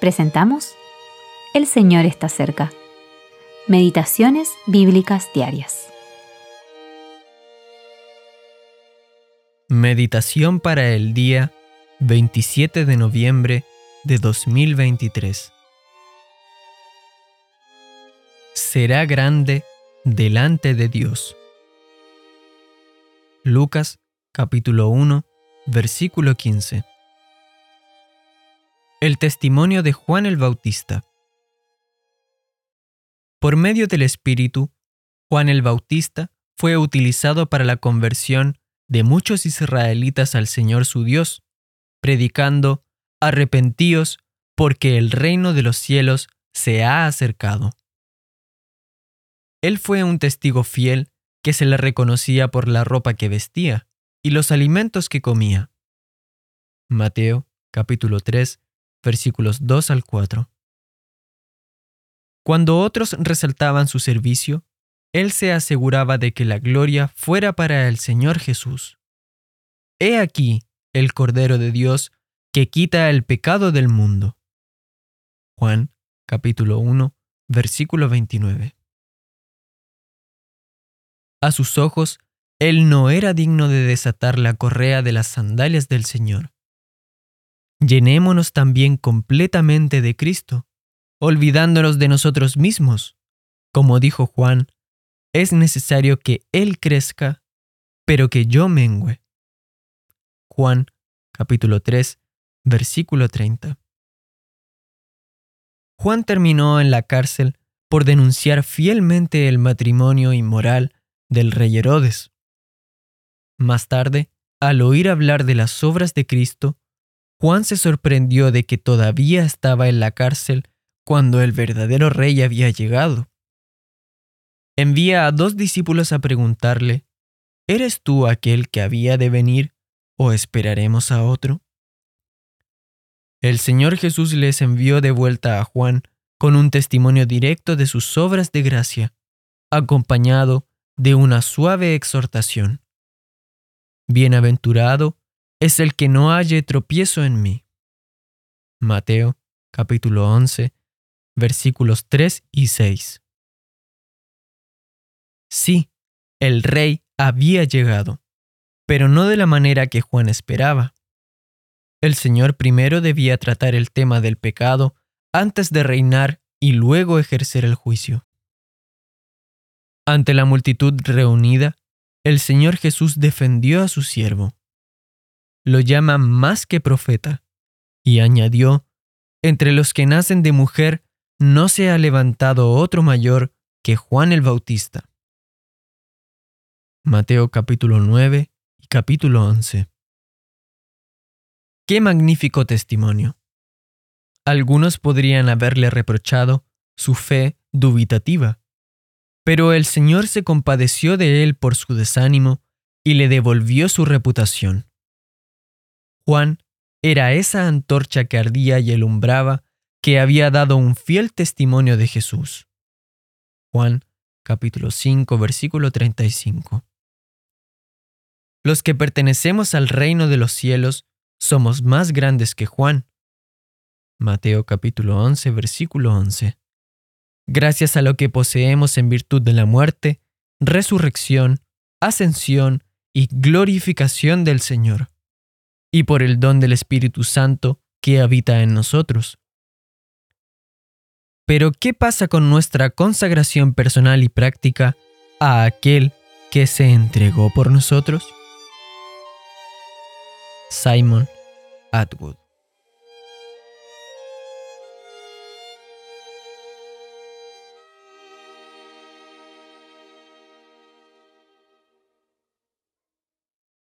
presentamos El Señor está cerca. Meditaciones Bíblicas Diarias. Meditación para el día 27 de noviembre de 2023. Será grande delante de Dios. Lucas capítulo 1 versículo 15. El testimonio de Juan el Bautista. Por medio del Espíritu, Juan el Bautista fue utilizado para la conversión de muchos israelitas al Señor su Dios, predicando, arrepentíos, porque el reino de los cielos se ha acercado. Él fue un testigo fiel que se le reconocía por la ropa que vestía y los alimentos que comía. Mateo capítulo 3 versículos 2 al 4. Cuando otros resaltaban su servicio, él se aseguraba de que la gloria fuera para el Señor Jesús. He aquí el Cordero de Dios que quita el pecado del mundo. Juan capítulo 1 versículo 29. A sus ojos, él no era digno de desatar la correa de las sandalias del Señor. Llenémonos también completamente de Cristo, olvidándonos de nosotros mismos. Como dijo Juan, es necesario que Él crezca, pero que yo mengüe. Juan capítulo 3, versículo 30. Juan terminó en la cárcel por denunciar fielmente el matrimonio inmoral del rey Herodes. Más tarde, al oír hablar de las obras de Cristo, Juan se sorprendió de que todavía estaba en la cárcel cuando el verdadero rey había llegado. Envía a dos discípulos a preguntarle, ¿Eres tú aquel que había de venir o esperaremos a otro? El Señor Jesús les envió de vuelta a Juan con un testimonio directo de sus obras de gracia, acompañado de una suave exhortación. Bienaventurado es el que no halle tropiezo en mí. Mateo capítulo 11 versículos 3 y 6. Sí, el rey había llegado, pero no de la manera que Juan esperaba. El Señor primero debía tratar el tema del pecado antes de reinar y luego ejercer el juicio. Ante la multitud reunida, el Señor Jesús defendió a su siervo. Lo llama más que profeta, y añadió, entre los que nacen de mujer no se ha levantado otro mayor que Juan el Bautista. Mateo capítulo 9 y capítulo 11. Qué magnífico testimonio. Algunos podrían haberle reprochado su fe dubitativa pero el Señor se compadeció de él por su desánimo y le devolvió su reputación. Juan era esa antorcha que ardía y alumbraba que había dado un fiel testimonio de Jesús. Juan capítulo 5 versículo 35. Los que pertenecemos al reino de los cielos somos más grandes que Juan. Mateo capítulo 11 versículo 11 gracias a lo que poseemos en virtud de la muerte, resurrección, ascensión y glorificación del Señor, y por el don del Espíritu Santo que habita en nosotros. Pero, ¿qué pasa con nuestra consagración personal y práctica a aquel que se entregó por nosotros? Simon Atwood